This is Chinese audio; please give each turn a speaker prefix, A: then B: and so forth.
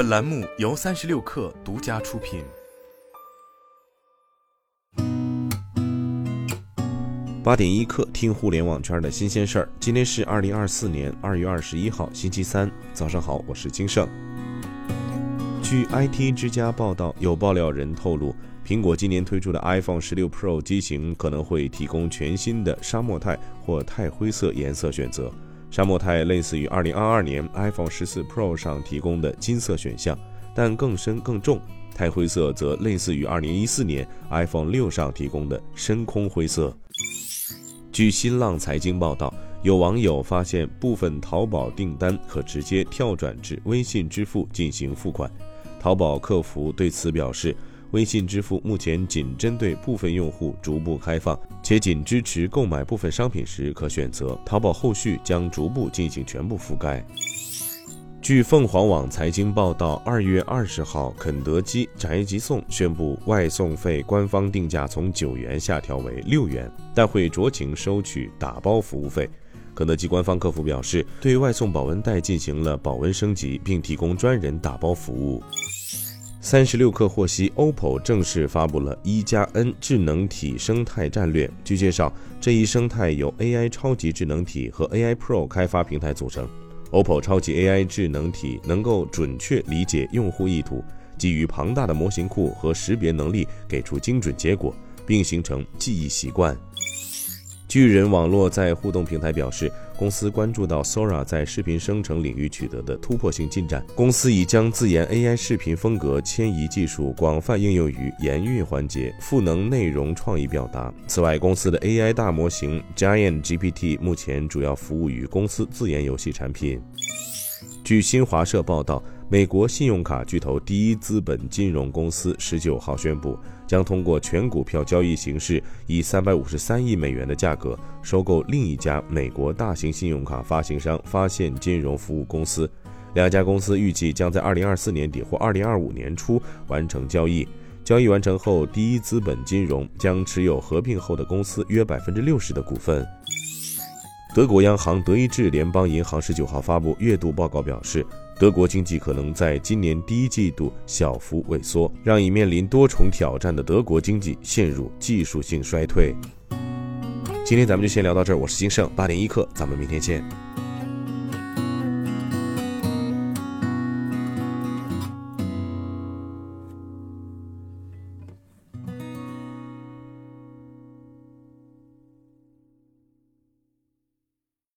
A: 本栏目由三十六氪独家出品。
B: 八点一刻，听互联网圈的新鲜事儿。今天是二零二四年二月二十一号，星期三，早上好，我是金盛。据 IT 之家报道，有爆料人透露，苹果今年推出的 iPhone 十六 Pro 机型可能会提供全新的沙漠钛或钛灰色颜色选择。沙漠钛类似于2022年 iPhone 14 Pro 上提供的金色选项，但更深更重；钛灰色则类似于2014年 iPhone 6上提供的深空灰色。据新浪财经报道，有网友发现部分淘宝订单可直接跳转至微信支付进行付款。淘宝客服对此表示。微信支付目前仅针对部分用户逐步开放，且仅支持购买部分商品时可选择。淘宝后续将逐步进行全部覆盖。据凤凰网财经报道，二月二十号，肯德基宅急送宣布外送费官方定价从九元下调为六元，但会酌情收取打包服务费。肯德基官方客服表示，对外送保温袋进行了保温升级，并提供专人打包服务。三十六氪获悉，OPPO 正式发布了一加 N 智能体生态战略。据介绍，这一生态由 AI 超级智能体和 AI Pro 开发平台组成。OPPO 超级 AI 智能体能够准确理解用户意图，基于庞大的模型库和识别能力，给出精准结果，并形成记忆习惯。巨人网络在互动平台表示，公司关注到 Sora 在视频生成领域取得的突破性进展。公司已将自研 AI 视频风格迁移技术广泛应用于研运环节，赋能内容创意表达。此外，公司的 AI 大模型 Giant GPT 目前主要服务于公司自研游戏产品。据新华社报道。美国信用卡巨头第一资本金融公司十九号宣布，将通过全股票交易形式，以三百五十三亿美元的价格收购另一家美国大型信用卡发行商发现金融服务公司。两家公司预计将在二零二四年底或二零二五年初完成交易。交易完成后，第一资本金融将持有合并后的公司约百分之六十的股份。德国央行德意志联邦银行十九号发布月度报告，表示，德国经济可能在今年第一季度小幅萎缩，让已面临多重挑战的德国经济陷入技术性衰退。今天咱们就先聊到这儿，我是金盛八点一刻，咱们明天见。